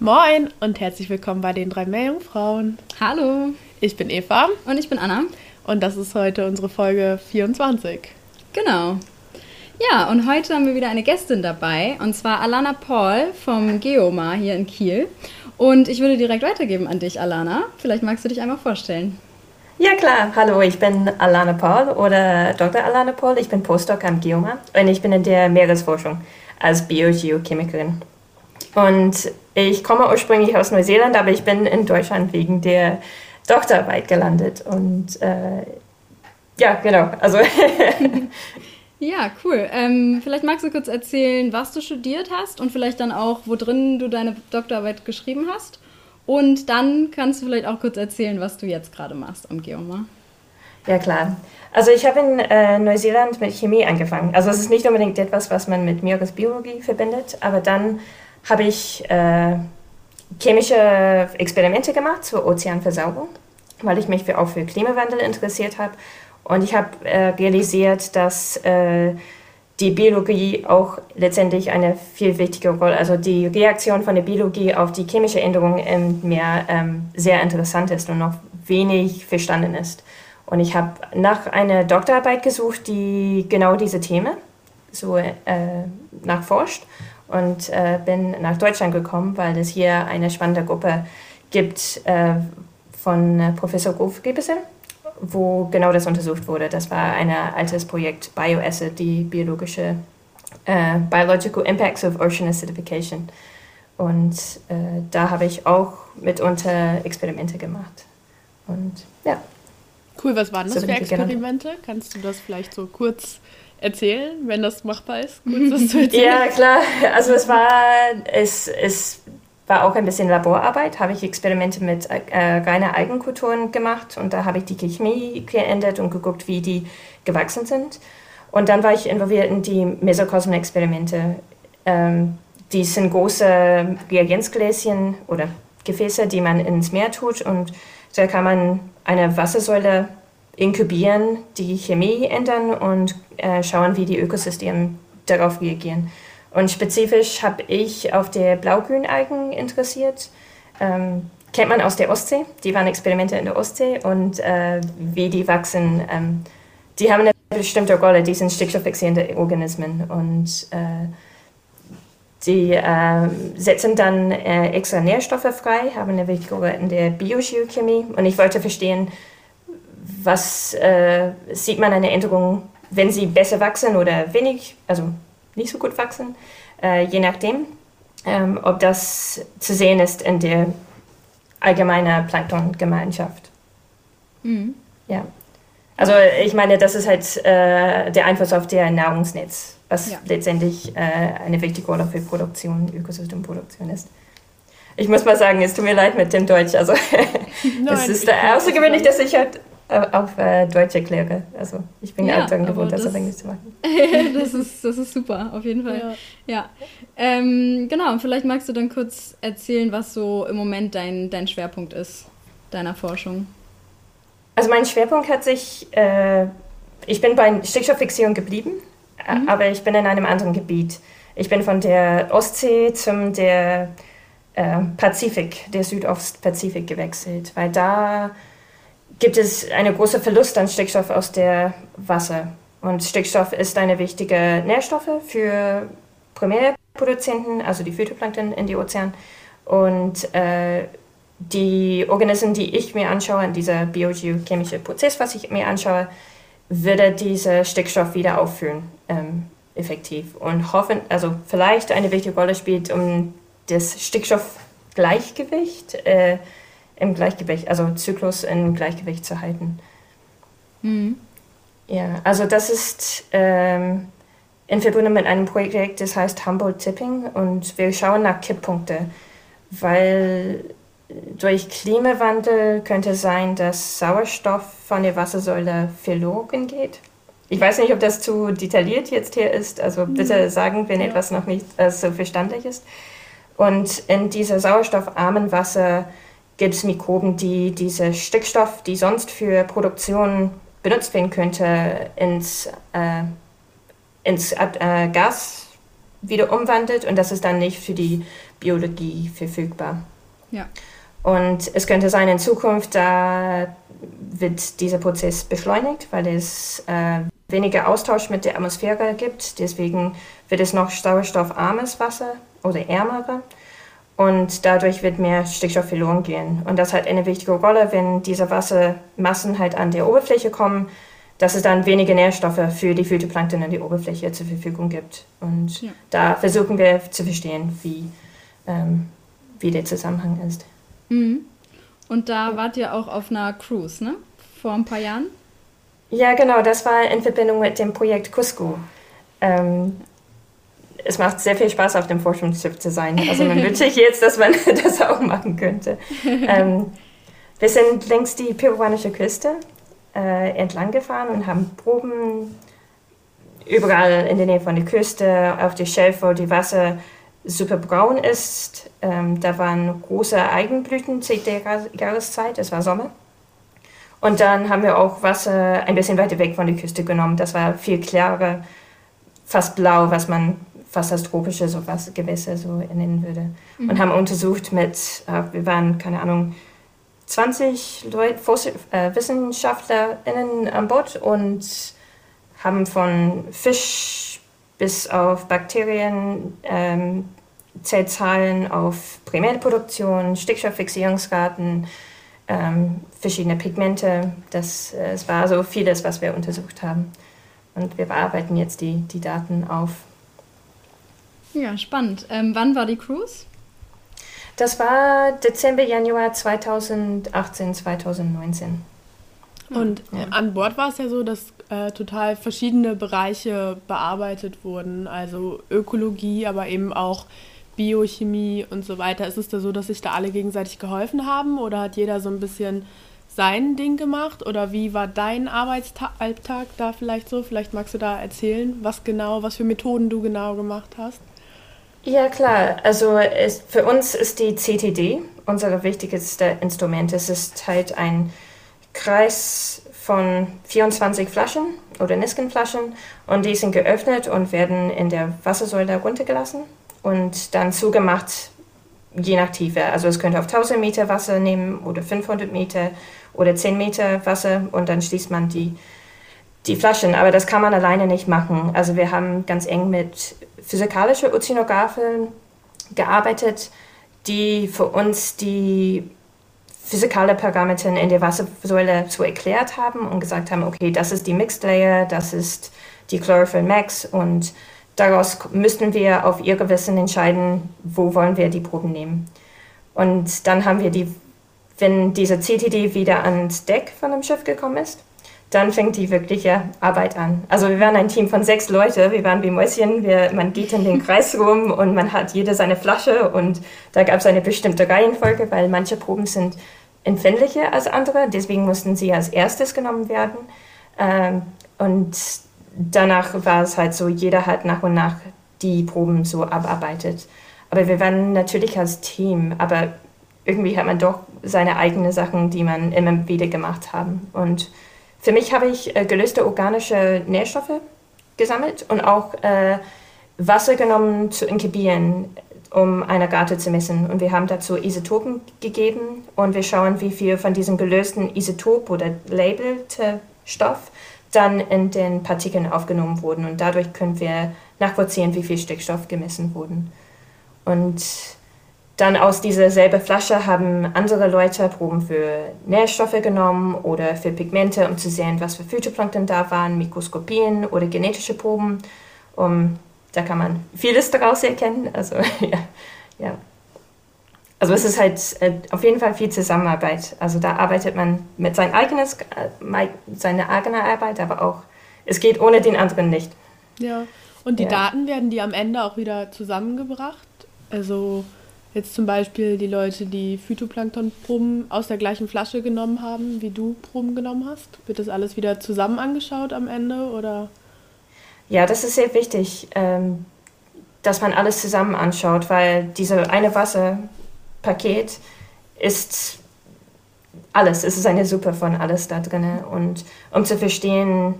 Moin und herzlich willkommen bei den drei Meerjungfrauen. Hallo. Ich bin Eva. Und ich bin Anna. Und das ist heute unsere Folge 24. Genau. Ja, und heute haben wir wieder eine Gästin dabei, und zwar Alana Paul vom Geomar hier in Kiel. Und ich würde direkt weitergeben an dich, Alana. Vielleicht magst du dich einmal vorstellen. Ja klar, hallo, ich bin Alana Paul oder Dr. Alana Paul. Ich bin Postdoc am Geomar und ich bin in der Meeresforschung als Biogeochemikerin. Und ich komme ursprünglich aus Neuseeland, aber ich bin in Deutschland wegen der Doktorarbeit gelandet. Und äh, ja, genau. Also. ja, cool. Ähm, vielleicht magst du kurz erzählen, was du studiert hast und vielleicht dann auch, wo drin du deine Doktorarbeit geschrieben hast. Und dann kannst du vielleicht auch kurz erzählen, was du jetzt gerade machst am Geomar. Ja, klar. Also ich habe in äh, Neuseeland mit Chemie angefangen. Also es ist nicht unbedingt etwas, was man mit Meeresbiologie verbindet, aber dann habe ich äh, chemische Experimente gemacht zur Ozeanversaugung, weil ich mich für, auch für Klimawandel interessiert habe. Und ich habe äh, realisiert, dass äh, die Biologie auch letztendlich eine viel wichtige Rolle, also die Reaktion von der Biologie auf die chemische Änderung im Meer ähm, sehr interessant ist und noch wenig verstanden ist. Und ich habe nach einer Doktorarbeit gesucht, die genau diese Themen so äh, nachforscht und äh, bin nach Deutschland gekommen, weil es hier eine spannende Gruppe gibt äh, von äh, Professor Gruf Gebesen, wo genau das untersucht wurde. Das war ein altes Projekt BioAcid, die biologische äh, Biological Impacts of Ocean Acidification. Und äh, da habe ich auch mitunter Experimente gemacht. Und ja. Cool, was waren das so für Experimente? Kannst du das vielleicht so kurz erzählen, wenn das machbar ist, kurz ja, klar. Also es war, es, es war auch ein bisschen Laborarbeit, habe ich Experimente mit äh, reiner Algenkulturen gemacht und da habe ich die Chemie geändert und geguckt, wie die gewachsen sind. Und dann war ich involviert in die Mesokosmen-Experimente. Ähm, die sind große Reagenzgläschen oder Gefäße, die man ins Meer tut und da kann man eine Wassersäule inkubieren, die Chemie ändern und äh, schauen, wie die Ökosysteme darauf reagieren. Und spezifisch habe ich auf der Blaugrünalgen interessiert. Ähm, kennt man aus der Ostsee. Die waren Experimente in der Ostsee und äh, wie die wachsen. Ähm, die haben eine bestimmte Rolle. Die sind stickstofffixierende Organismen und äh, die äh, setzen dann äh, extra Nährstoffe frei, haben eine wichtige Rolle in der Biogeochemie. Und ich wollte verstehen, was äh, sieht man eine Änderung, wenn sie besser wachsen oder wenig, also nicht so gut wachsen, äh, je nachdem, ähm, ob das zu sehen ist in der allgemeinen Planktongemeinschaft. Mhm. Ja. Also ich meine, das ist halt äh, der Einfluss auf der Nahrungsnetz, was ja. letztendlich äh, eine wichtige Rolle für Produktion, Ökosystemproduktion ist. Ich muss mal sagen, es tut mir leid mit dem Deutsch. Also Nein, es ist außergewöhnlich, dass ich halt auf äh, Deutsch erkläre. Also ich bin ja, daran gewohnt, das, das auf Englisch zu machen. das, ist, das ist super, auf jeden Fall. Ja. ja. Ähm, genau, vielleicht magst du dann kurz erzählen, was so im Moment dein, dein Schwerpunkt ist, deiner Forschung. Also mein Schwerpunkt hat sich, äh, ich bin bei Stickstofffixierung geblieben, mhm. aber ich bin in einem anderen Gebiet. Ich bin von der Ostsee zum der äh, Pazifik, der Südostpazifik gewechselt, weil da gibt es einen großen Verlust an Stickstoff aus dem Wasser. Und Stickstoff ist eine wichtige Nährstoffe für Primärproduzenten, also die Phytoplankton in die Ozean. Und äh, die Organismen, die ich mir anschaue, in dieser biogeochemische Prozess, was ich mir anschaue, würde dieser Stickstoff wieder auffüllen, ähm, effektiv. Und hoffen, also vielleicht eine wichtige Rolle spielt, um das Stickstoffgleichgewicht äh, im Gleichgewicht, also Zyklus im Gleichgewicht zu halten. Mhm. Ja, also das ist ähm, in Verbindung mit einem Projekt, das heißt Humboldt Tipping und wir schauen nach Kipppunkte, weil durch Klimawandel könnte es sein, dass Sauerstoff von der Wassersäule verloren geht. Ich weiß nicht, ob das zu detailliert jetzt hier ist, also bitte mhm. sagen, wenn ja. etwas noch nicht äh, so verständlich ist. Und in dieser sauerstoffarmen Wasser gibt es Mikroben, die diese Stickstoff, die sonst für Produktion benutzt werden könnte, ins, äh, ins äh, Gas wieder umwandelt und das ist dann nicht für die Biologie verfügbar. Ja. Und es könnte sein, in Zukunft, da wird dieser Prozess beschleunigt, weil es äh, weniger Austausch mit der Atmosphäre gibt. Deswegen wird es noch sauerstoffarmes Wasser oder ärmere. Und dadurch wird mehr Stickstoff verloren gehen. Und das hat eine wichtige Rolle, wenn diese Wassermassen halt an der Oberfläche kommen, dass es dann weniger Nährstoffe für die Phytoplankton an der Oberfläche zur Verfügung gibt. Und ja. da versuchen wir zu verstehen, wie, ähm, wie der Zusammenhang ist. Mhm. Und da wart ihr auch auf einer Cruise, ne? Vor ein paar Jahren? Ja, genau. Das war in Verbindung mit dem Projekt Cusco. Ähm, es macht sehr viel Spaß, auf dem Forschungsschiff zu sein. Also man wünscht sich jetzt, dass man das auch machen könnte. Ähm, wir sind längs die peruanische Küste äh, entlang gefahren und haben Proben überall in der Nähe von der Küste, auf der Shelf, wo die Wasser super braun ist. Ähm, da waren große Eigenblüten zu der Jahreszeit, es war Sommer. Und dann haben wir auch Wasser ein bisschen weiter weg von der Küste genommen. Das war viel klarer, fast blau, was man fast als tropische so Gewässer so nennen würde. Mhm. Und haben untersucht mit, äh, wir waren, keine Ahnung, 20 Leute, äh, WissenschaftlerInnen an Bord und haben von Fisch bis auf Bakterien, ähm, Zellzahlen auf Primärproduktion, Stickstofffixierungsraten, ähm, verschiedene Pigmente. Das, äh, es war so vieles, was wir untersucht haben. Und wir bearbeiten jetzt die, die Daten auf. Ja, spannend. Ähm, wann war die Cruise? Das war Dezember, Januar 2018, 2019. Und ja. an Bord war es ja so, dass äh, total verschiedene Bereiche bearbeitet wurden, also Ökologie, aber eben auch Biochemie und so weiter. Ist es da so, dass sich da alle gegenseitig geholfen haben oder hat jeder so ein bisschen sein Ding gemacht oder wie war dein Arbeitsalltag da vielleicht so? Vielleicht magst du da erzählen, was genau, was für Methoden du genau gemacht hast. Ja, klar. Also es, für uns ist die CTD unser wichtigste Instrument. Es ist halt ein Kreis von 24 Flaschen oder Niskenflaschen und die sind geöffnet und werden in der Wassersäule runtergelassen und dann zugemacht, je nach Tiefe. Also es könnte auf 1000 Meter Wasser nehmen oder 500 Meter oder 10 Meter Wasser und dann schließt man die, die Flaschen. Aber das kann man alleine nicht machen. Also wir haben ganz eng mit physikalische Ozeanographen gearbeitet, die für uns die physikale Parameter in der Wassersäule so erklärt haben und gesagt haben, okay, das ist die Mixed Layer, das ist die Chlorophyll Max und daraus müssten wir auf ihr Gewissen entscheiden, wo wollen wir die Proben nehmen. Und dann haben wir die, wenn diese CTD wieder ans Deck von dem Schiff gekommen ist, dann fängt die wirkliche Arbeit an. Also wir waren ein Team von sechs Leute, wir waren wie Mäuschen, wir, man geht in den Kreis rum und man hat jeder seine Flasche und da gab es eine bestimmte Reihenfolge, weil manche Proben sind empfindlicher als andere, deswegen mussten sie als erstes genommen werden. Ähm, und danach war es halt so, jeder hat nach und nach die Proben so abarbeitet. Aber wir waren natürlich als Team, aber irgendwie hat man doch seine eigenen Sachen, die man immer wieder gemacht haben. Und für mich habe ich äh, gelöste organische Nährstoffe gesammelt und auch äh, Wasser genommen zu inkubieren, um eine Garte zu messen. Und wir haben dazu Isotopen gegeben und wir schauen, wie viel von diesem gelösten Isotop oder labelte Stoff dann in den Partikeln aufgenommen wurden. Und dadurch können wir nachvollziehen, wie viel Stickstoff gemessen wurden. Und dann aus dieser selben Flasche haben andere Leute Proben für Nährstoffe genommen oder für Pigmente, um zu sehen, was für Phytoplankton da waren, Mikroskopien oder genetische Proben. Um, da kann man vieles daraus erkennen. Also, ja, ja. Also es ist halt äh, auf jeden Fall viel Zusammenarbeit. Also da arbeitet man mit sein eigenes, äh, seine eigene Arbeit, aber auch, es geht ohne den anderen nicht. Ja, und die ja. Daten werden die am Ende auch wieder zusammengebracht? Also Jetzt zum Beispiel die Leute, die Phytoplanktonproben aus der gleichen Flasche genommen haben, wie du Proben genommen hast. Wird das alles wieder zusammen angeschaut am Ende oder? Ja, das ist sehr wichtig, ähm, dass man alles zusammen anschaut, weil diese eine Wasserpaket ist alles. Es ist eine Suppe von alles da drin. Und um zu verstehen,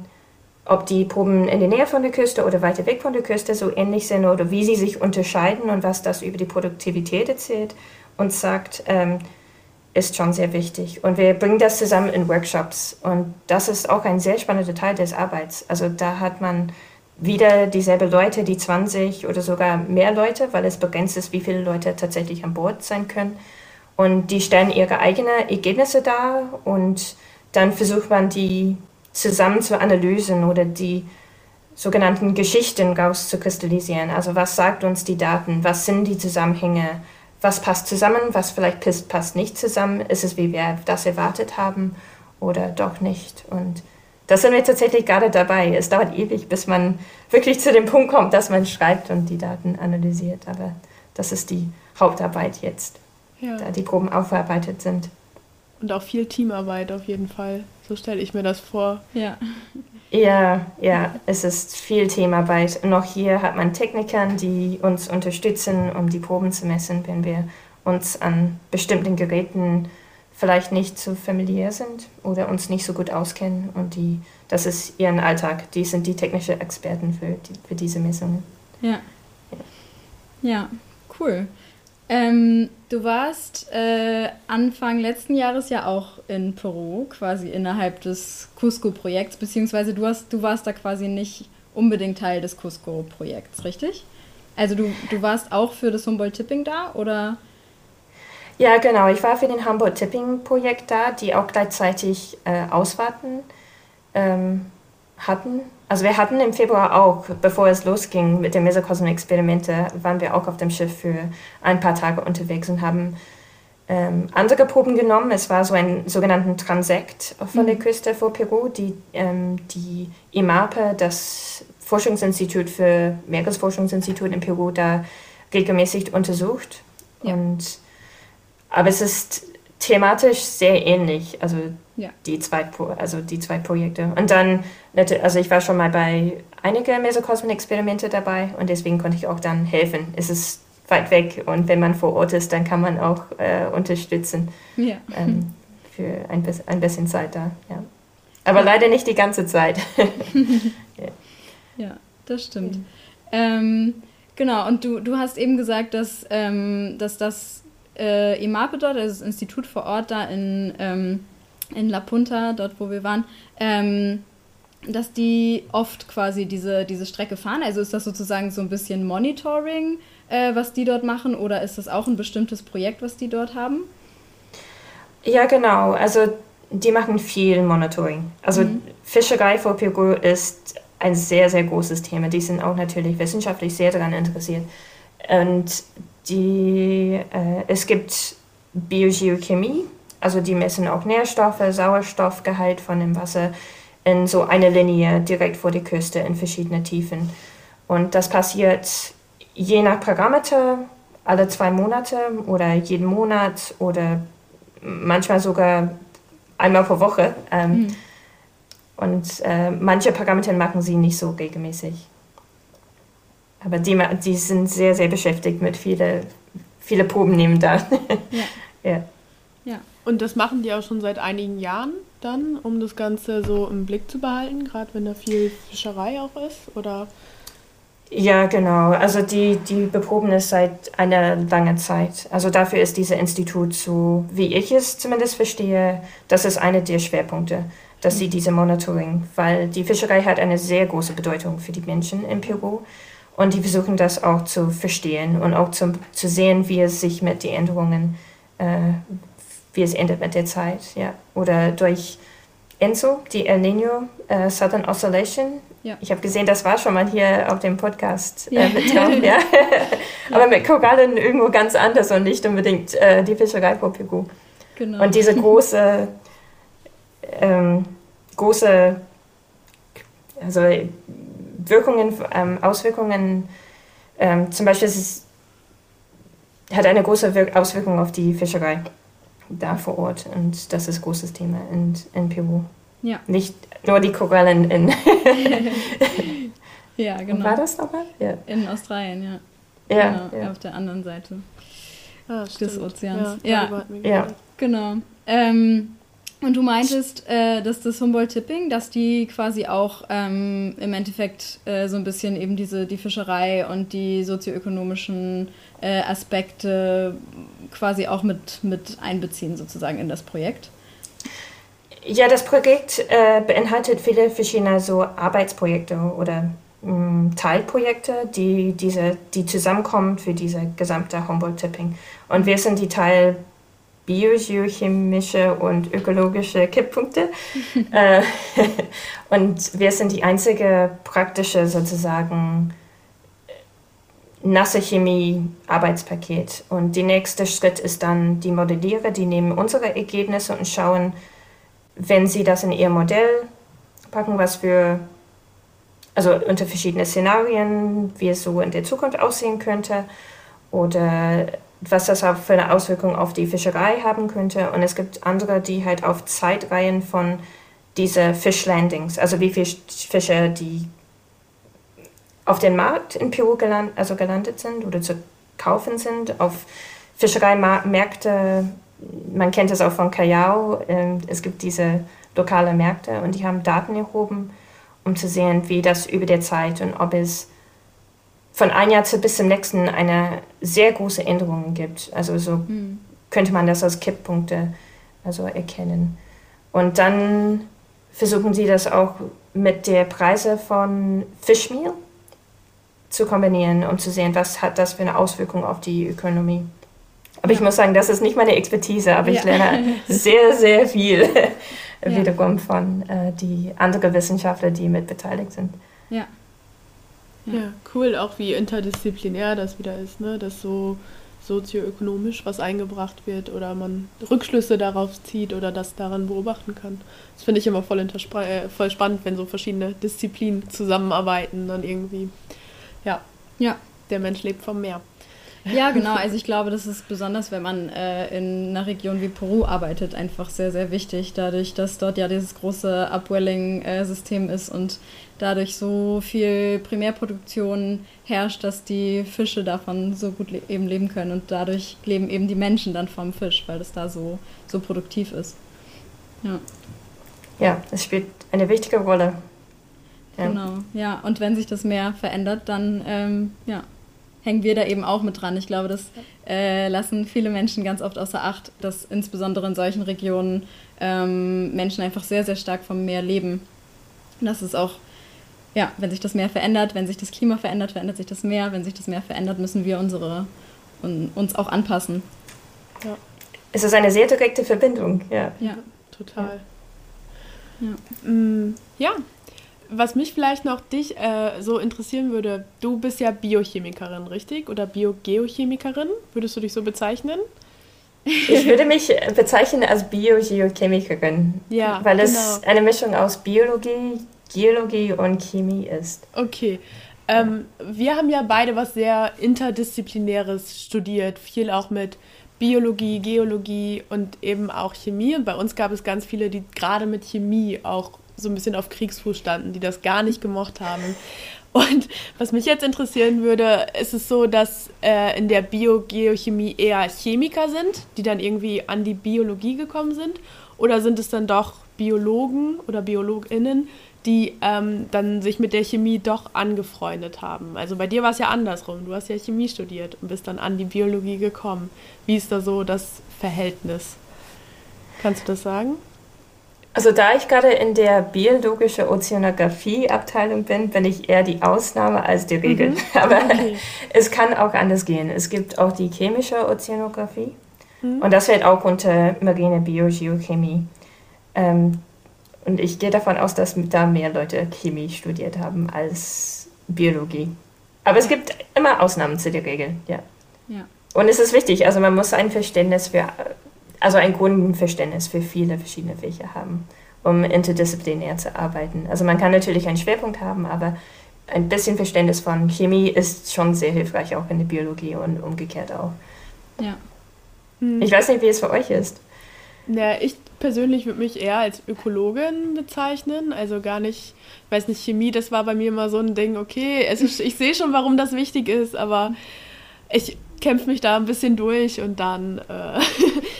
ob die Proben in der Nähe von der Küste oder weiter weg von der Küste so ähnlich sind oder wie sie sich unterscheiden und was das über die Produktivität erzählt und sagt, ähm, ist schon sehr wichtig. Und wir bringen das zusammen in Workshops. Und das ist auch ein sehr spannender Teil des Arbeits. Also da hat man wieder dieselbe Leute, die 20 oder sogar mehr Leute, weil es begrenzt ist, wie viele Leute tatsächlich an Bord sein können. Und die stellen ihre eigenen Ergebnisse dar und dann versucht man die zusammen zu analysieren oder die sogenannten Geschichten rauszukristallisieren. Also was sagt uns die Daten? Was sind die Zusammenhänge? Was passt zusammen? Was vielleicht passt nicht zusammen? Ist es, wie wir das erwartet haben oder doch nicht? Und das sind wir tatsächlich gerade dabei. Es dauert ewig, bis man wirklich zu dem Punkt kommt, dass man schreibt und die Daten analysiert. Aber das ist die Hauptarbeit jetzt, ja. da die Proben aufgearbeitet sind. Und auch viel Teamarbeit auf jeden Fall. So stelle ich mir das vor. Ja. Ja, ja, es ist viel Teamarbeit. Noch hier hat man Techniker, die uns unterstützen, um die Proben zu messen, wenn wir uns an bestimmten Geräten vielleicht nicht so familiär sind oder uns nicht so gut auskennen. Und die, das ist ihren Alltag. Die sind die technischen Experten für, die, für diese Messungen. Ja. Ja, ja cool. Ähm, du warst äh, Anfang letzten Jahres ja auch in Peru, quasi innerhalb des Cusco-Projekts, beziehungsweise du, hast, du warst da quasi nicht unbedingt Teil des Cusco-Projekts, richtig? Also du, du warst auch für das Humboldt-Tipping da, oder? Ja, genau. Ich war für den Humboldt-Tipping-Projekt da, die auch gleichzeitig äh, Auswarten ähm, hatten also wir hatten im Februar auch, bevor es losging mit den Mesokosmos-Experimente, waren wir auch auf dem Schiff für ein paar Tage unterwegs und haben ähm, andere Proben genommen. Es war so ein sogenannten Transekt von mhm. der Küste vor Peru, die ähm, die IMAPE, das Forschungsinstitut für Meeresforschungsinstitut in Peru, da regelmäßig untersucht. Ja. Und, aber es ist thematisch sehr ähnlich, also ja. die, zwei, also die zwei Projekte. Und dann, also ich war schon mal bei einigen Mesokosmen-Experimente dabei und deswegen konnte ich auch dann helfen. Es ist weit weg und wenn man vor Ort ist, dann kann man auch äh, unterstützen ja. ähm, für ein, ein bisschen Zeit da. Ja. Aber ja. leider nicht die ganze Zeit. ja. das stimmt. Ähm, genau, und du, du hast eben gesagt, dass, ähm, dass das äh, IMAPE dort, also das Institut vor Ort da in, ähm, in La Punta, dort wo wir waren, ähm, dass die oft quasi diese, diese Strecke fahren. Also ist das sozusagen so ein bisschen Monitoring, äh, was die dort machen, oder ist das auch ein bestimmtes Projekt, was die dort haben? Ja, genau. Also die machen viel Monitoring. Also mhm. Fischerei vor Peru ist ein sehr, sehr großes Thema. Die sind auch natürlich wissenschaftlich sehr daran interessiert. Und die, äh, es gibt Biogeochemie, also die messen auch Nährstoffe, Sauerstoffgehalt von dem Wasser in so einer Linie direkt vor der Küste in verschiedene Tiefen. Und das passiert je nach Parameter alle zwei Monate oder jeden Monat oder manchmal sogar einmal pro Woche. Ähm, mhm. Und äh, manche Parameter machen sie nicht so regelmäßig. Aber die, die sind sehr, sehr beschäftigt mit viele, viele Proben nehmen da. Ja. ja. Und das machen die auch schon seit einigen Jahren dann, um das Ganze so im Blick zu behalten, gerade wenn da viel Fischerei auch ist, oder? Ja, genau. Also die, die beproben es seit einer langen Zeit. Also dafür ist dieses Institut so, wie ich es zumindest verstehe, das ist einer der Schwerpunkte, dass sie diese Monitoring, weil die Fischerei hat eine sehr große Bedeutung für die Menschen in Peru. Und die versuchen das auch zu verstehen und auch zu, zu sehen, wie es sich mit den Änderungen, äh, wie es ändert mit der Zeit. Ja. Oder durch ENSO, die El Nino äh, Southern Oscillation. Ja. Ich habe gesehen, das war schon mal hier auf dem Podcast äh, mit Tom. ja. Aber mit Korallen irgendwo ganz anders und nicht unbedingt äh, die Fischerei Peru. Genau. Und diese große, ähm, große, also Wirkungen, ähm, Auswirkungen, ähm, zum Beispiel es hat eine große Wir Auswirkung auf die Fischerei da vor Ort und das ist ein großes Thema in, in Peru. Ja. Nicht nur die Korallen in. ja, genau. War das nochmal? Ja. In Australien, ja. Ja, genau, ja. Auf der anderen Seite ah, des Ozeans. Ja, ja. ja. genau. Ähm, Und du meintest, äh, dass das Humboldt-Tipping, dass die quasi auch ähm, im Endeffekt äh, so ein bisschen eben diese die Fischerei und die sozioökonomischen äh, Aspekte quasi auch mit, mit einbeziehen sozusagen in das Projekt. Ja, das Projekt äh, beinhaltet viele verschiedene so Arbeitsprojekte oder mh, mm, Teilprojekte, die, diese, die zusammenkommen für diese gesamte Humboldt-Tipping. Und wir sind die Teil biogeochemische und ökologische Kipppunkte. äh, und wir sind die einzige praktische sozusagen nasse Chemie-Arbeitspaket. Und der nächste Schritt ist dann die Modellierer, die nehmen unsere Ergebnisse und schauen, wenn sie das in ihr Modell packen, was für, also unter verschiedenen Szenarien, wie es so in der Zukunft aussehen könnte oder was das auch für eine Auswirkung auf die Fischerei haben könnte. Und es gibt andere, die halt auf Zeitreihen von diese Fischlandings, also wie viele Fische, die auf den Markt in Peru geland, also gelandet sind oder zu kaufen sind, auf Fischereimärkte. Man kennt es auch von Callao. Ähm, es gibt diese lokale Märkte und die haben Daten erhoben, um zu sehen, wie das über der Zeit und ob es von einem Jahr bis zum nächsten eine sehr große Änderung gibt. Also so mhm. könnte man das als Kipppunkte also erkennen. Und dann versuchen sie das auch mit der Preise von Fischmehl zu kombinieren, um zu sehen, was hat das für eine Auswirkung auf die Ökonomie. Aber ja. ich muss sagen, das ist nicht meine Expertise, aber ja. ich lerne sehr, sehr viel ja. wiederum von äh, die anderen Wissenschaftler, die mit beteiligt sind. Ja. Ja, cool, auch wie interdisziplinär das wieder ist, ne? dass so sozioökonomisch was eingebracht wird oder man Rückschlüsse darauf zieht oder das daran beobachten kann. Das finde ich immer voll, äh, voll spannend, wenn so verschiedene Disziplinen zusammenarbeiten dann irgendwie ja. Der Mensch lebt vom Meer. Ja, genau. Also ich glaube, das ist besonders, wenn man äh, in einer Region wie Peru arbeitet, einfach sehr, sehr wichtig. Dadurch, dass dort ja dieses große Upwelling-System ist und dadurch so viel Primärproduktion herrscht, dass die Fische davon so gut le eben leben können. Und dadurch leben eben die Menschen dann vom Fisch, weil das da so, so produktiv ist. Ja. Ja, es spielt eine wichtige Rolle. Ja. Genau, ja. Und wenn sich das Meer verändert, dann ähm, ja, hängen wir da eben auch mit dran. Ich glaube, das äh, lassen viele Menschen ganz oft außer Acht, dass insbesondere in solchen Regionen ähm, Menschen einfach sehr, sehr stark vom Meer leben. Und das ist auch, ja, wenn sich das Meer verändert, wenn sich das Klima verändert, verändert sich das Meer. Wenn sich das Meer verändert, müssen wir unsere, un, uns auch anpassen. Ja. Es ist eine sehr direkte Verbindung, ja. Ja, total. Ja. ja. Mm, ja was mich vielleicht noch dich äh, so interessieren würde, du bist ja Biochemikerin, richtig? Oder Biogeochemikerin? Würdest du dich so bezeichnen? Ich würde mich bezeichnen als Biogeochemikerin, ja, weil es genau. eine Mischung aus Biologie, Geologie und Chemie ist. Okay. Ähm, wir haben ja beide was sehr interdisziplinäres studiert, viel auch mit Biologie, Geologie und eben auch Chemie. Und bei uns gab es ganz viele, die gerade mit Chemie auch so ein bisschen auf Kriegsfuß standen, die das gar nicht gemocht haben. Und was mich jetzt interessieren würde, ist es so, dass äh, in der Biogeochemie eher Chemiker sind, die dann irgendwie an die Biologie gekommen sind? Oder sind es dann doch Biologen oder BiologInnen, die ähm, dann sich mit der Chemie doch angefreundet haben? Also bei dir war es ja andersrum. Du hast ja Chemie studiert und bist dann an die Biologie gekommen. Wie ist da so das Verhältnis? Kannst du das sagen? Also da ich gerade in der biologischen Ozeanographie-Abteilung bin, bin ich eher die Ausnahme als die Regel. Mhm. Aber okay. es kann auch anders gehen. Es gibt auch die chemische Ozeanographie mhm. und das fällt auch unter marine Biogeochemie. Ähm, und ich gehe davon aus, dass da mehr Leute Chemie studiert haben als Biologie. Aber es gibt immer Ausnahmen zu der Regel, ja. ja. Und es ist wichtig, also man muss ein Verständnis für also ein Grundverständnis für viele verschiedene Fächer haben, um interdisziplinär zu arbeiten. Also man kann natürlich einen Schwerpunkt haben, aber ein bisschen Verständnis von Chemie ist schon sehr hilfreich, auch in der Biologie und umgekehrt auch. Ja. Hm. Ich weiß nicht, wie es für euch ist. Ja, ich persönlich würde mich eher als Ökologin bezeichnen, also gar nicht, ich weiß nicht, Chemie, das war bei mir immer so ein Ding, okay, ich, ich sehe schon, warum das wichtig ist, aber ich kämpfe mich da ein bisschen durch und dann äh,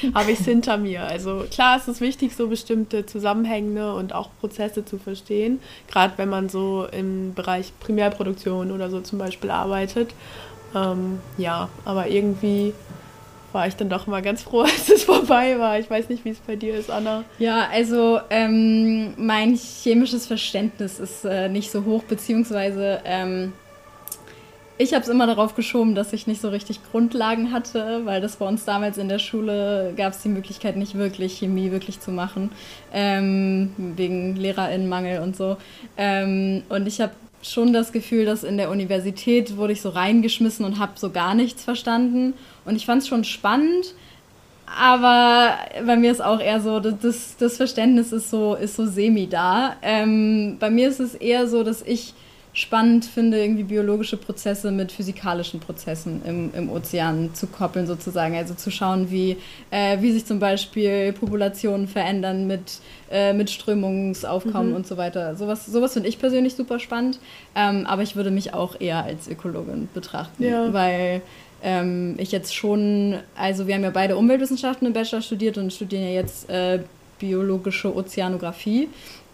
habe ich es hinter mir. Also klar ist es wichtig, so bestimmte Zusammenhänge und auch Prozesse zu verstehen, gerade wenn man so im Bereich Primärproduktion oder so zum Beispiel arbeitet. Ähm, ja, aber irgendwie war ich dann doch mal ganz froh, als es vorbei war. Ich weiß nicht, wie es bei dir ist, Anna. Ja, also ähm, mein chemisches Verständnis ist äh, nicht so hoch, beziehungsweise ähm, ich habe es immer darauf geschoben, dass ich nicht so richtig Grundlagen hatte, weil das bei uns damals in der Schule gab es die Möglichkeit, nicht wirklich Chemie wirklich zu machen, ähm, wegen Lehrerinnenmangel und so. Ähm, und ich habe schon das Gefühl, dass in der Universität wurde ich so reingeschmissen und habe so gar nichts verstanden. Und ich fand es schon spannend, aber bei mir ist auch eher so, das, das Verständnis ist so, ist so semi da. Ähm, bei mir ist es eher so, dass ich spannend finde, irgendwie biologische Prozesse mit physikalischen Prozessen im, im Ozean zu koppeln, sozusagen. Also zu schauen, wie, äh, wie sich zum Beispiel Populationen verändern mit, äh, mit Strömungsaufkommen mhm. und so weiter. Sowas, sowas finde ich persönlich super spannend, ähm, aber ich würde mich auch eher als Ökologin betrachten, ja. weil ähm, ich jetzt schon, also wir haben ja beide Umweltwissenschaften im Bachelor studiert und studieren ja jetzt äh, biologische Ozeanographie.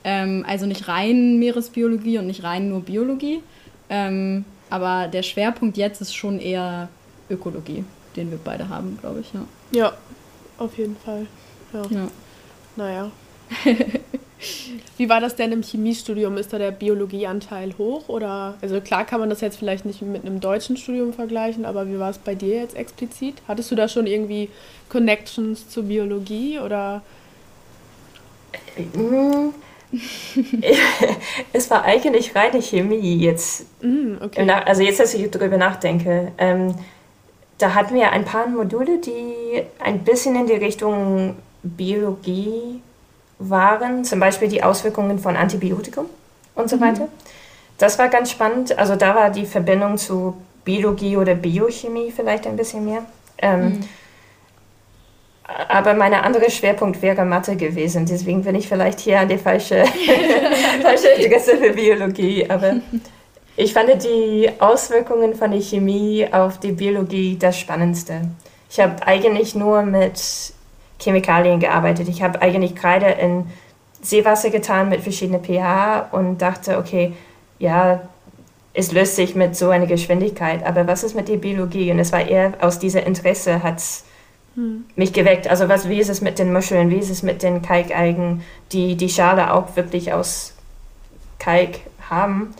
Ähm, also nicht rein Meeresbiologie und nicht rein nur Biologie. Ähm, aber der Schwerpunkt jetzt ist schon eher Ökologie, den wir beide haben, glaube ich. Ja. ja, auf jeden Fall. Ja. ja. Naja. Wie war das denn im Chemiestudium? Ist da der Biologieanteil hoch? Oder, also klar kann man das jetzt vielleicht nicht mit einem deutschen Studium vergleichen, aber wie war es bei dir jetzt explizit? Hattest du da schon irgendwie Connections zur Biologie oder? Es war eigentlich reine Chemie jetzt. Mm, okay. Also jetzt, als ich darüber nachdenke. Ähm, da hatten wir ein paar Module, die ein bisschen in die Richtung Biologie waren, zum Beispiel die Auswirkungen von Antibiotikum und so mhm. weiter. Das war ganz spannend. Also da war die Verbindung zu Biologie oder Biochemie vielleicht ein bisschen mehr. Ähm, mhm. Aber mein anderer Schwerpunkt wäre Mathe gewesen. Deswegen bin ich vielleicht hier an die falsche, falsche Adresse für Biologie. Aber ich fand die Auswirkungen von der Chemie auf die Biologie das Spannendste. Ich habe eigentlich nur mit Chemikalien gearbeitet. Ich habe eigentlich gerade in Seewasser getan mit verschiedenen pH und dachte, okay, ja, es löst sich mit so einer Geschwindigkeit. Aber was ist mit der Biologie? Und es war eher aus dieser Interesse hat es hm. mich geweckt. Also was, wie ist es mit den Muscheln, wie ist es mit den Kalkalgen, die die Schale auch wirklich aus Kalk haben?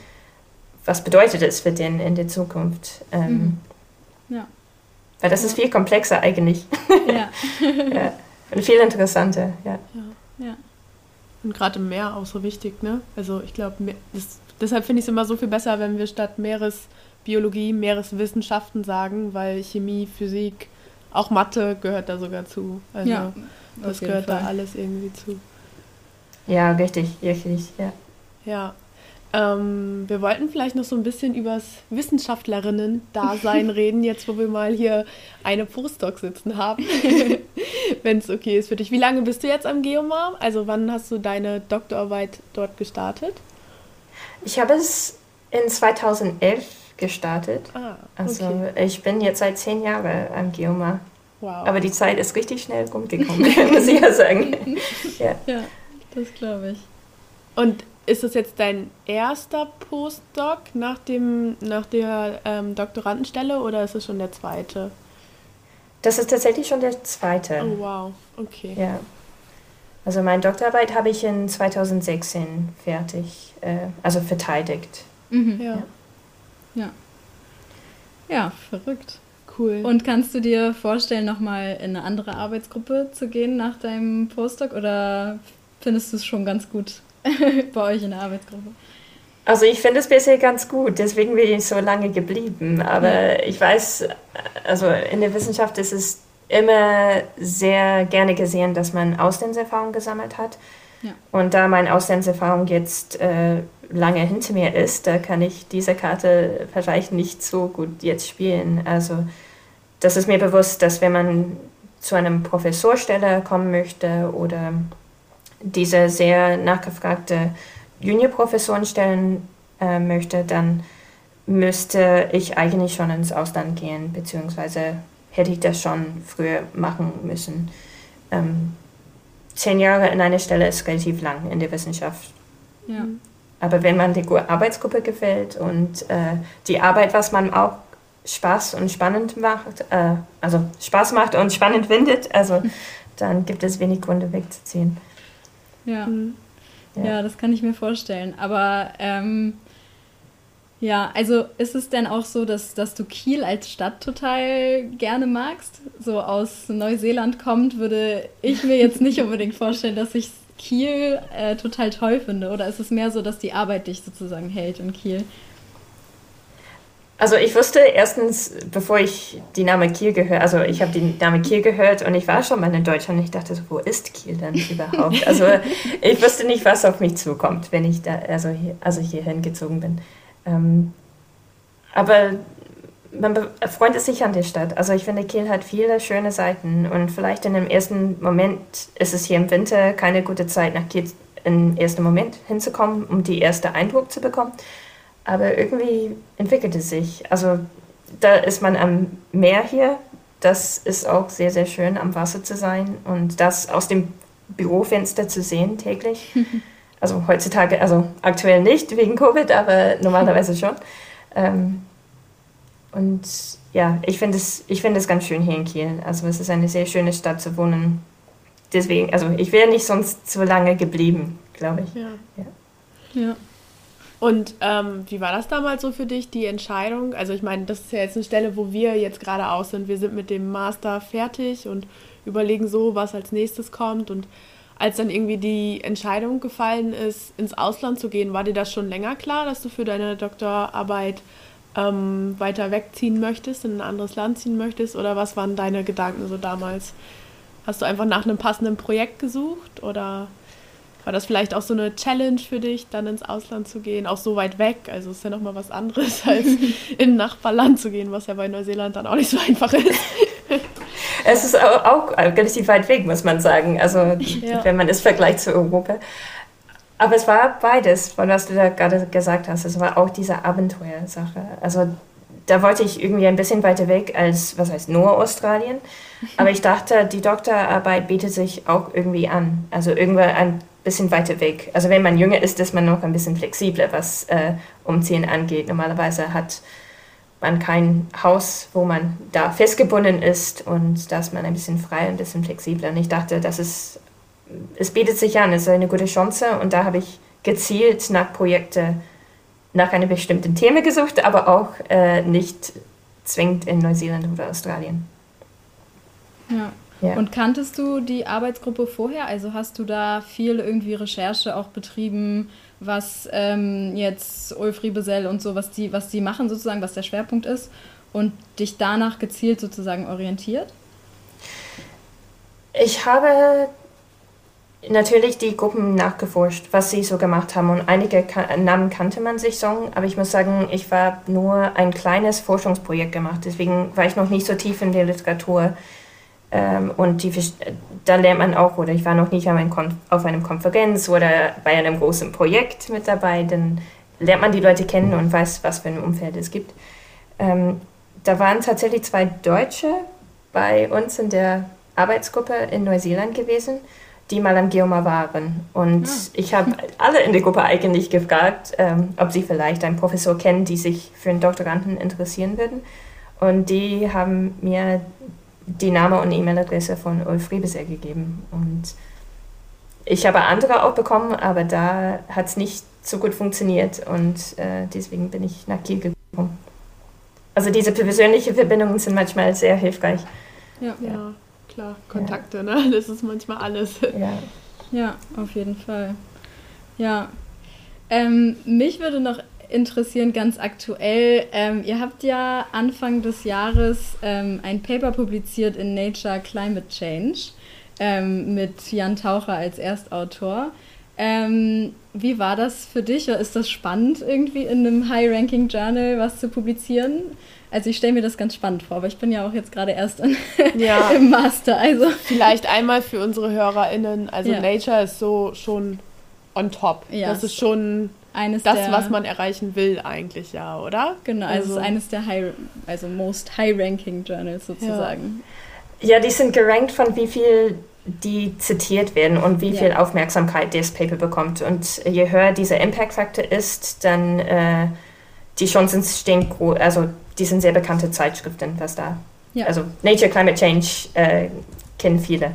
Was bedeutet es für den in der Zukunft? Ähm, mhm. Ja. Weil das ja. ist viel komplexer eigentlich. Ja. ja. Und viel interessanter, ja. ja. ja. Und gerade im Meer auch so wichtig, ne? Also ich glaube, deshalb finde ich es immer so viel besser, wenn wir statt Meeresbiologie Meereswissenschaften sagen, weil Chemie, Physik, auch Mathe gehört da sogar zu. Also ja, das gehört Fall. da alles irgendwie zu. Ja, richtig, richtig, ja. Ja. Ähm, wir wollten vielleicht noch so ein bisschen übers Wissenschaftlerinnen-Dasein reden, jetzt wo wir mal hier eine Postdoc sitzen haben, wenn es okay ist für dich. Wie lange bist du jetzt am Geomar? Also wann hast du deine Doktorarbeit dort gestartet? Ich habe es in 2011 gestartet. Ah, also okay. Also ich bin jetzt seit zehn Jahren am Geoma. Wow. Aber die Zeit ist richtig schnell rumgekommen, muss ich ja sagen. ja. ja, das glaube ich. Und ist das jetzt dein erster Postdoc nach, dem, nach der ähm, Doktorandenstelle oder ist es schon der zweite? Das ist tatsächlich schon der zweite. Oh, wow, okay. Ja. Also meine Doktorarbeit habe ich in 2016 fertig, äh, also verteidigt. Mhm. Ja. ja. Ja. Ja, verrückt. Cool. Und kannst du dir vorstellen, nochmal in eine andere Arbeitsgruppe zu gehen nach deinem Postdoc oder findest du es schon ganz gut bei euch in der Arbeitsgruppe? Also ich finde es bisher ganz gut, deswegen bin ich so lange geblieben. Aber ja. ich weiß, also in der Wissenschaft ist es immer sehr gerne gesehen, dass man Auslandserfahrung gesammelt hat. Und da meine Auslandserfahrung jetzt äh, lange hinter mir ist, da kann ich diese Karte vielleicht nicht so gut jetzt spielen. Also das ist mir bewusst, dass wenn man zu einem Professorstelle kommen möchte oder diese sehr nachgefragte Juniorprofessorenstellen äh, möchte, dann müsste ich eigentlich schon ins Ausland gehen, beziehungsweise hätte ich das schon früher machen müssen. Ähm, zehn Jahre in einer Stelle ist relativ lang in der Wissenschaft. Ja. Aber wenn man die Arbeitsgruppe gefällt und äh, die Arbeit, was man auch Spaß und spannend macht, äh, also Spaß macht und spannend findet, also dann gibt es wenig Gründe wegzuziehen. Ja. Mhm. ja. ja, das kann ich mir vorstellen. Aber ähm, ja, also ist es denn auch so, dass, dass du Kiel als Stadt total gerne magst? So aus Neuseeland kommt, würde ich mir jetzt nicht unbedingt vorstellen, dass ich Kiel äh, total toll finde. Oder ist es mehr so, dass die Arbeit dich sozusagen hält in Kiel? Also ich wusste erstens, bevor ich die Name Kiel gehört, also ich habe die Name Kiel gehört und ich war schon mal in Deutschland und ich dachte so, wo ist Kiel denn überhaupt? Also ich wusste nicht, was auf mich zukommt, wenn ich da, also, hier, also hierhin gezogen bin. Ähm, aber man freut sich an der Stadt. Also ich finde, Kiel hat viele schöne Seiten und vielleicht in dem ersten Moment ist es hier im Winter keine gute Zeit, nach Kiel im ersten Moment hinzukommen, um die erste Eindruck zu bekommen. Aber irgendwie entwickelt es sich. Also da ist man am Meer hier. Das ist auch sehr, sehr schön, am Wasser zu sein und das aus dem Bürofenster zu sehen täglich. Also heutzutage, also aktuell nicht wegen Covid, aber normalerweise schon. Ähm, und ja, ich finde es, find es ganz schön hier in Kiel. Also es ist eine sehr schöne Stadt zu wohnen. Deswegen, also ich wäre nicht sonst so lange geblieben, glaube ich. Ja. ja. ja. Und ähm, wie war das damals so für dich, die Entscheidung? Also ich meine, das ist ja jetzt eine Stelle, wo wir jetzt gerade aus sind. Wir sind mit dem Master fertig und überlegen so, was als nächstes kommt. Und als dann irgendwie die Entscheidung gefallen ist, ins Ausland zu gehen, war dir das schon länger klar, dass du für deine Doktorarbeit ähm, weiter wegziehen möchtest, in ein anderes Land ziehen möchtest? Oder was waren deine Gedanken so damals? Hast du einfach nach einem passenden Projekt gesucht oder? War das vielleicht auch so eine Challenge für dich, dann ins Ausland zu gehen, auch so weit weg? Also ist ja nochmal was anderes, als in ein Nachbarland zu gehen, was ja bei Neuseeland dann auch nicht so einfach ist. es ist auch relativ weit weg, muss man sagen. Also ja. wenn man es vergleicht zu Europa. Aber es war beides, von was du da gerade gesagt hast. Es war auch diese Abenteuersache. Also da wollte ich irgendwie ein bisschen weiter weg als, was heißt, nur Australien. Aber ich dachte, die Doktorarbeit bietet sich auch irgendwie an. Also irgendwann ein bisschen weiter weg. Also wenn man jünger ist, ist man noch ein bisschen flexibler, was äh, Umziehen angeht. Normalerweise hat man kein Haus, wo man da festgebunden ist und da ist man ein bisschen frei, ein bisschen flexibler. Und ich dachte, das ist, es bietet sich an, es ist eine gute Chance und da habe ich gezielt nach Projekten, nach einem bestimmten Thema gesucht, aber auch äh, nicht zwingend in Neuseeland oder Australien. Ja. Ja. Und kanntest du die Arbeitsgruppe vorher? Also hast du da viel irgendwie Recherche auch betrieben, was ähm, jetzt Ulf Riebesell und so, was die, was die machen sozusagen, was der Schwerpunkt ist und dich danach gezielt sozusagen orientiert? Ich habe natürlich die Gruppen nachgeforscht, was sie so gemacht haben und einige Namen kannte man sich schon, aber ich muss sagen, ich war nur ein kleines Forschungsprojekt gemacht, deswegen war ich noch nicht so tief in der Literatur ähm, und die, da lernt man auch, oder ich war noch nicht auf einer Konferenz oder bei einem großen Projekt mit dabei, dann lernt man die Leute kennen und weiß, was für ein Umfeld es gibt. Ähm, da waren tatsächlich zwei Deutsche bei uns in der Arbeitsgruppe in Neuseeland gewesen, die mal am Geoma waren. Und ja. Ah. ich habe alle in der Gruppe eigentlich gefragt, ähm, ob sie vielleicht einen Professor kennen, die sich für einen Doktoranden interessieren würden. Und die haben mir die Name und E-Mail-Adresse von Ulf Riebeser gegeben. Und ich habe andere auch bekommen, aber da hat es nicht so gut funktioniert und äh, deswegen bin ich nach Kiel gekommen. Also diese persönlichen Verbindungen sind manchmal sehr hilfreich. Ja, ja. ja klar. Kontakte, ja. ne? Das ist manchmal alles. Ja, ja auf jeden Fall. Ja. Ähm, mich würde noch interessieren, ganz aktuell. Ähm, ihr habt ja Anfang des Jahres ähm, ein Paper publiziert in Nature Climate Change ähm, mit Jan Taucher als Erstautor. Ähm, wie war das für dich? Ist das spannend, irgendwie in einem High-Ranking-Journal was zu publizieren? Also ich stelle mir das ganz spannend vor, aber ich bin ja auch jetzt gerade erst in, ja. im Master. Also. Vielleicht einmal für unsere HörerInnen, also ja. Nature ist so schon on top. Ja. Das ist schon eines das, der, was man erreichen will, eigentlich ja, oder? Genau, also, also es ist eines der high, also most high-ranking Journals sozusagen. Ja. ja, die sind gerankt von wie viel die zitiert werden und wie ja. viel Aufmerksamkeit das Paper bekommt. Und je höher dieser Impact-Faktor ist, dann äh, die Chancen stehen groß, also die sind sehr bekannte Zeitschriften, was da. Ja. Also Nature Climate Change äh, kennen viele.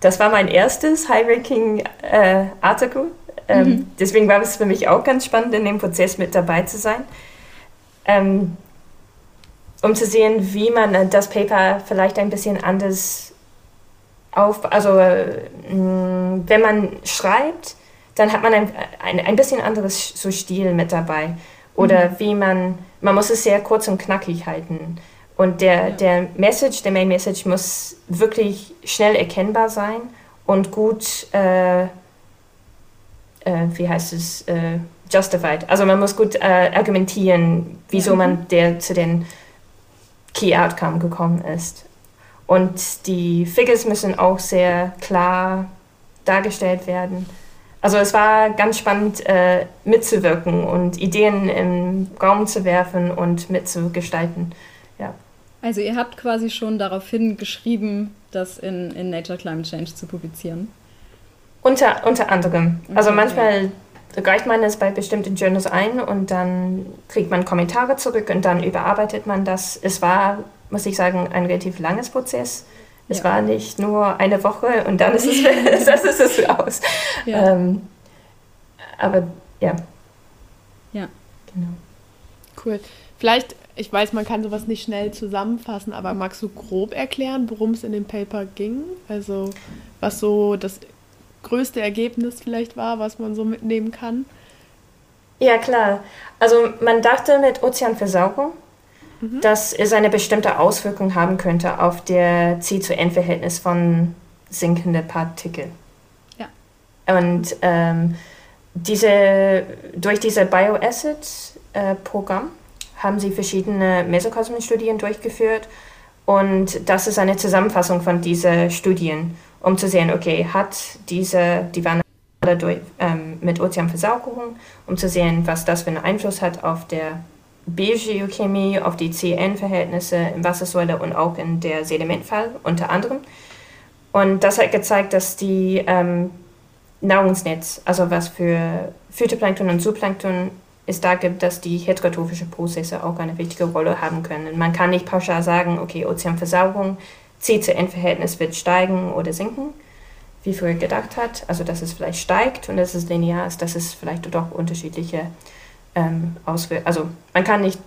Das war mein erstes High-Ranking-Artikel. Äh, ähm, mhm. Deswegen war es für mich auch ganz spannend, in dem Prozess mit dabei zu sein. Ähm, um zu sehen, wie man das Paper vielleicht ein bisschen anders auf, also äh, wenn man schreibt, dann hat man ein, ein, ein bisschen anderes so Stil mit dabei. Oder mhm. wie man, man muss es sehr kurz und knackig halten. Und der, ja. der Message, der Main Message muss wirklich schnell erkennbar sein und gut, äh, äh, wie heißt es, äh, justified. Also man muss gut äh, argumentieren, wieso ja. man der zu den Key Outcome gekommen ist. Und die Figures müssen auch sehr klar dargestellt werden. Also es war ganz spannend äh, mitzuwirken und Ideen im Raum zu werfen und mitzugestalten. Ja. Also ihr habt quasi schon daraufhin geschrieben, das in, in Nature Climate Change zu publizieren. Unter, unter anderem. Also okay, manchmal reicht man es bei bestimmten Journals ein und dann kriegt man Kommentare zurück und dann überarbeitet man das. Es war muss ich sagen, ein relativ langes Prozess. Es ja. war nicht nur eine Woche und dann ist es, das ist es raus. Ja. Ähm, aber ja. Ja. Genau. Cool. Vielleicht, ich weiß, man kann sowas nicht schnell zusammenfassen, aber magst du grob erklären, worum es in dem Paper ging? Also, was so das größte Ergebnis vielleicht war, was man so mitnehmen kann? Ja, klar. Also, man dachte mit Ozeanversaugung, mhm. dass es eine bestimmte Auswirkung haben könnte auf der C-zu-N-Verhältnis von sinkenden Partikeln. Ja. Und ähm, diese, durch dieses Bioacid-Programm haben sie verschiedene Mesokosmen-Studien durchgeführt. Und das ist eine Zusammenfassung von diesen Studien, um zu sehen, okay, hat diese, die waren dadurch ähm, mit Ozeanversaugung, um zu sehen, was das für einen Einfluss hat auf der Biogeochemie, auf die CN-Verhältnisse in Wassersäule und auch in der Sedimentfall unter anderem. Und das hat gezeigt, dass die ähm, Nahrungsnetz, also was für Phytoplankton und Zooplankton es da gibt, dass die heterotrophische Prozesse auch eine wichtige Rolle haben können. Man kann nicht pauschal sagen, okay, Ozeanversauerung, C-zu-N-Verhältnis wird steigen oder sinken, wie früher gedacht hat. Also dass es vielleicht steigt und dass es linear ist, dass es vielleicht doch unterschiedliche ähm, auswirkt. Also man kann nicht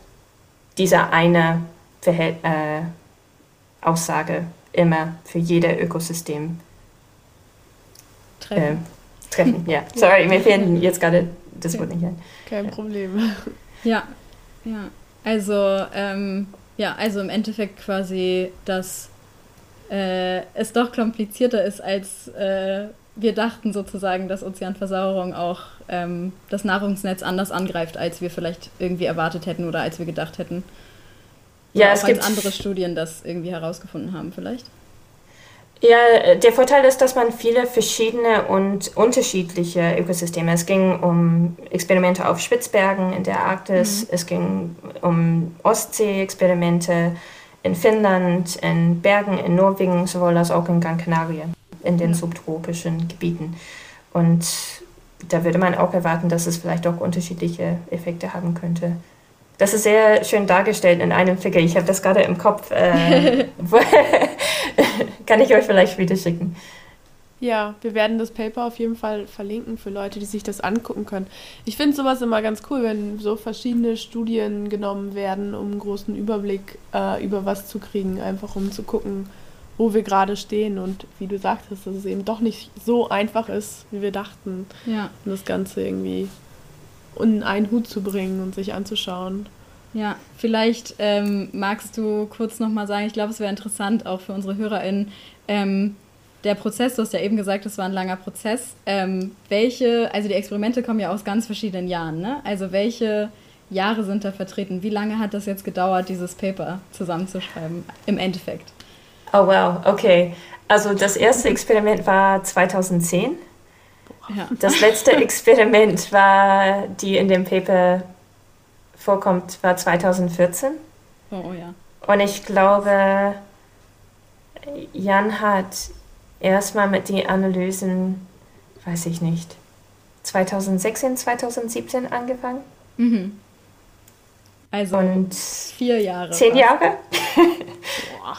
diese eine Verhält äh, Aussage immer für jeder Ökosystem treffen. Äh, treffen. ja, sorry, mir fehlen jetzt gerade das Wort nicht ein. Kein Problem. Ja, ja. Also, ähm, ja, also im Endeffekt quasi, dass äh, es doch komplizierter ist als äh, wir dachten sozusagen, dass Ozeanversauerung auch ähm, das Nahrungsnetz anders angreift, als wir vielleicht irgendwie erwartet hätten oder als wir gedacht hätten. Oder ja, es gibt andere Studien das irgendwie herausgefunden haben, vielleicht. Ja, der Vorteil ist, dass man viele verschiedene und unterschiedliche Ökosysteme. Es ging um Experimente auf Spitzbergen in der Arktis, mhm. es ging um Ostsee-Experimente in Finnland, in Bergen in Norwegen, sowohl als auch in Gran Canaria in den subtropischen Gebieten. Und da würde man auch erwarten, dass es vielleicht auch unterschiedliche Effekte haben könnte. Das ist sehr schön dargestellt in einem Figure. Ich habe das gerade im Kopf. Äh, kann ich euch vielleicht wieder schicken. Ja, wir werden das Paper auf jeden Fall verlinken für Leute, die sich das angucken können. Ich finde sowas immer ganz cool, wenn so verschiedene Studien genommen werden, um einen großen Überblick äh, über was zu kriegen, einfach um zu gucken, wo wir gerade stehen und wie du sagtest, dass es eben doch nicht so einfach ist, wie wir dachten, ja. um das Ganze irgendwie in einen Hut zu bringen und sich anzuschauen. Ja, vielleicht ähm, magst du kurz nochmal sagen, ich glaube, es wäre interessant auch für unsere HörerInnen, ähm, der Prozess, du hast ja eben gesagt, es war ein langer Prozess. Ähm, welche, also die Experimente kommen ja aus ganz verschiedenen Jahren, ne? Also welche Jahre sind da vertreten? Wie lange hat das jetzt gedauert, dieses Paper zusammenzuschreiben im Endeffekt? Oh wow, okay. Also das erste Experiment war 2010. Ja. Das letzte Experiment war, die in dem Paper vorkommt, war 2014. Oh, oh ja. Und ich glaube, Jan hat erstmal mit den Analysen, weiß ich nicht, 2016, 2017 angefangen. Mhm. Also Und vier Jahre. Zehn Jahre? Boah.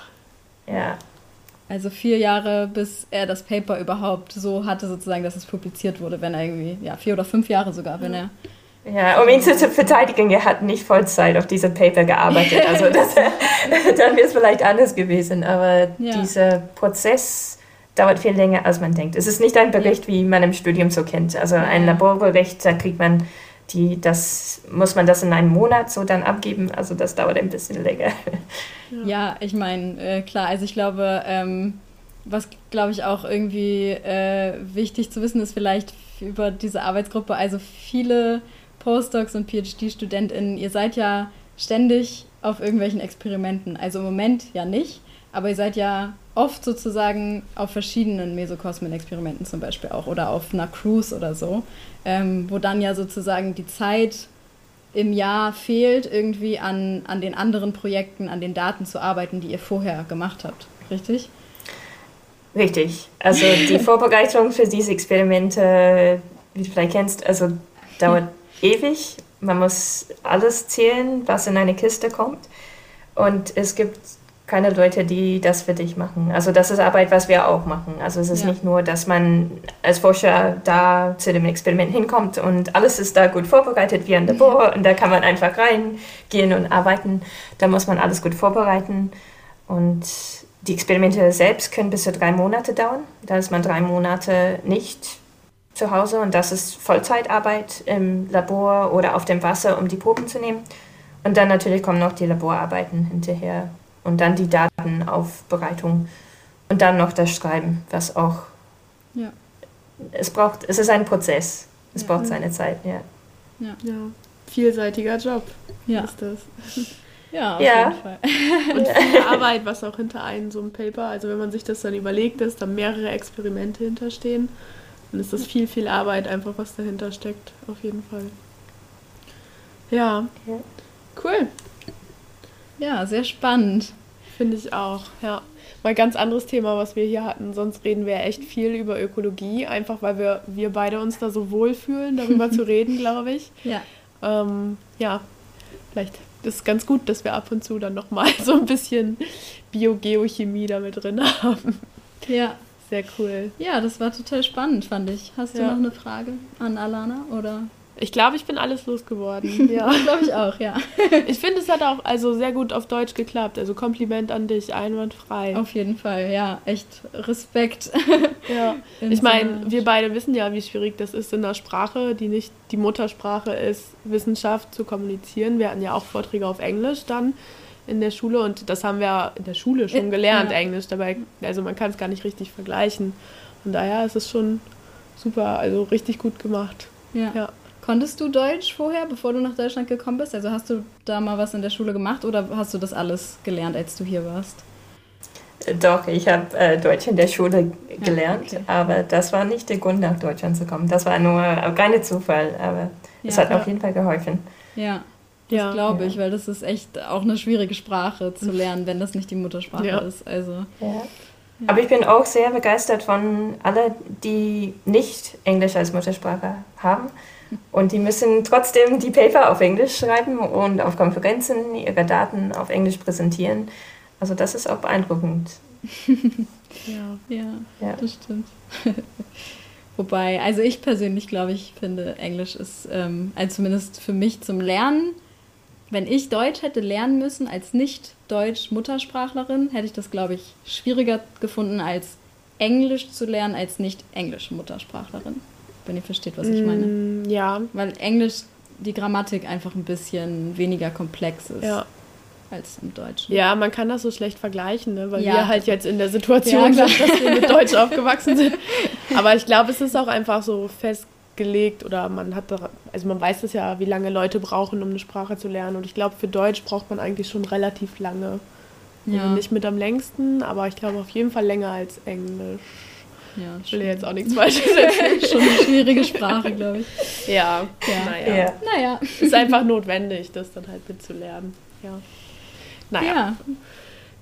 ja. Also vier Jahre, bis er das Paper überhaupt so hatte, sozusagen, dass es publiziert wurde, wenn er irgendwie, ja, vier oder fünf Jahre sogar, wenn er. Ja, um ihn zu verteidigen, er hat nicht Vollzeit auf diesem Paper gearbeitet. Also das, dann wäre es vielleicht anders gewesen. Aber ja. dieser Prozess dauert viel länger, als man denkt. Es ist nicht ein Bericht, wie man im Studium so kennt. Also ein Laborbericht, da kriegt man die, das muss man das in einem Monat so dann abgeben. Also das dauert ein bisschen länger. Ja, ich meine, äh, klar, also ich glaube, ähm, was glaube ich auch irgendwie äh, wichtig zu wissen ist, vielleicht über diese Arbeitsgruppe, also viele Postdocs und PhD-StudentInnen, ihr seid ja ständig auf irgendwelchen Experimenten. Also im Moment ja nicht, aber ihr seid ja oft sozusagen auf verschiedenen Mesokosmen-Experimenten zum Beispiel auch oder auf einer Cruise oder so, ähm, wo dann ja sozusagen die Zeit im Jahr fehlt, irgendwie an, an den anderen Projekten, an den Daten zu arbeiten, die ihr vorher gemacht habt. Richtig? Richtig. Also die Vorbereitung für diese Experimente, wie du vielleicht kennst, also dauert ewig. Man muss alles zählen, was in eine Kiste kommt. Und es gibt keine Leute, die das für dich machen. Also das ist Arbeit, was wir auch machen. Also es ist ja. nicht nur, dass man als Forscher da zu dem Experiment hinkommt und alles ist da gut vorbereitet wie ein Labor und da kann man einfach reingehen und arbeiten. Da muss man alles gut vorbereiten und die Experimente selbst können bis zu drei Monate dauern. Da ist man drei Monate nicht zu Hause und das ist Vollzeitarbeit im Labor oder auf dem Wasser, um die Proben zu nehmen. Und dann natürlich kommen noch die Laborarbeiten hinterher und dann die Datenaufbereitung und dann noch das Schreiben, was auch. Ja. Es braucht, es ist ein Prozess. Es ja. braucht seine Zeit, ja. Ja. ja. Vielseitiger Job ja. ist das. Ja, auf ja. jeden Fall. Und viel Arbeit, was auch hinter einem so einem Paper, also wenn man sich das dann überlegt, dass da mehrere Experimente hinterstehen, dann ist das viel, viel Arbeit einfach, was dahinter steckt, auf jeden Fall. Ja. ja. Cool. Ja, sehr spannend. Finde ich auch, ja. Mal ganz anderes Thema, was wir hier hatten. Sonst reden wir echt viel über Ökologie, einfach weil wir, wir beide uns da so wohlfühlen, darüber zu reden, glaube ich. Ja. Ähm, ja, vielleicht ist es ganz gut, dass wir ab und zu dann nochmal so ein bisschen Biogeochemie damit drin haben. Ja. Sehr cool. Ja, das war total spannend, fand ich. Hast du ja. noch eine Frage an Alana oder? Ich glaube, ich bin alles losgeworden. Ja, glaube ich auch, ja. ich finde, es hat auch also sehr gut auf Deutsch geklappt. Also Kompliment an dich, einwandfrei. Auf jeden Fall, ja. Echt Respekt. ja. ich meine, wir beide wissen ja, wie schwierig das ist, in einer Sprache, die nicht die Muttersprache ist, Wissenschaft zu kommunizieren. Wir hatten ja auch Vorträge auf Englisch dann in der Schule und das haben wir in der Schule schon gelernt, ja. Englisch. Dabei, also man kann es gar nicht richtig vergleichen. Von daher ist es schon super, also richtig gut gemacht. ja. ja. Konntest du Deutsch vorher, bevor du nach Deutschland gekommen bist? Also hast du da mal was in der Schule gemacht oder hast du das alles gelernt, als du hier warst? Doch, ich habe äh, Deutsch in der Schule gelernt, ja, okay. aber das war nicht der Grund, nach Deutschland zu kommen. Das war nur kein Zufall, aber es hat ja. auf jeden Fall geholfen. Ja, das ja. glaube ich, weil das ist echt auch eine schwierige Sprache zu lernen, wenn das nicht die Muttersprache ist. Also. Aber ich bin auch sehr begeistert von allen, die nicht Englisch als Muttersprache haben und die müssen trotzdem die Paper auf Englisch schreiben und auf Konferenzen ihre Daten auf Englisch präsentieren. Also das ist auch beeindruckend. ja, ja, ja, das stimmt. Wobei, also ich persönlich glaube, ich finde, Englisch ist, ähm, also zumindest für mich zum Lernen, wenn ich Deutsch hätte lernen müssen als Nicht-Deutsch-Muttersprachlerin, hätte ich das, glaube ich, schwieriger gefunden, als Englisch zu lernen als Nicht-Englisch-Muttersprachlerin wenn ihr versteht, was ich meine. Mm, ja. Weil Englisch die Grammatik einfach ein bisschen weniger komplex ist. Ja. Als im Deutschen. Ja, man kann das so schlecht vergleichen, ne? weil ja. wir halt jetzt in der Situation ja, sind, dass wir mit Deutsch aufgewachsen sind. Aber ich glaube, es ist auch einfach so festgelegt oder man hat, also man weiß es ja, wie lange Leute brauchen, um eine Sprache zu lernen. Und ich glaube, für Deutsch braucht man eigentlich schon relativ lange. Ja. Also nicht mit am längsten, aber ich glaube auf jeden Fall länger als Englisch. Ja, ich will jetzt auch nichts Falsches erzählen. Schon eine schwierige Sprache, glaube ich. Ja, Ja. naja. Ja. Naja. Ist einfach notwendig, das dann halt mitzulernen. Ja. Naja, Ja.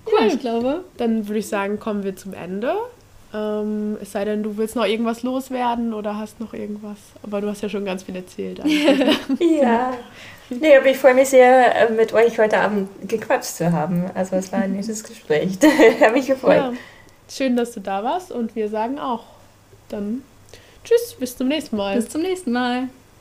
Cool. Ja, ich glaube. dann würde ich sagen, kommen wir zum Ende. Ähm, es sei denn, du willst noch irgendwas loswerden oder hast noch irgendwas. Aber du hast ja schon ganz viel erzählt. Ja. Nee, aber ich freue mich sehr, äh, mit euch heute Abend gequatscht zu haben. Also es war ein nettes Gespräch. Habe mich gefreut. ja. Schön, dass du da warst und wir sagen auch dann Tschüss, bis zum nächsten Mal. Bis zum nächsten Mal.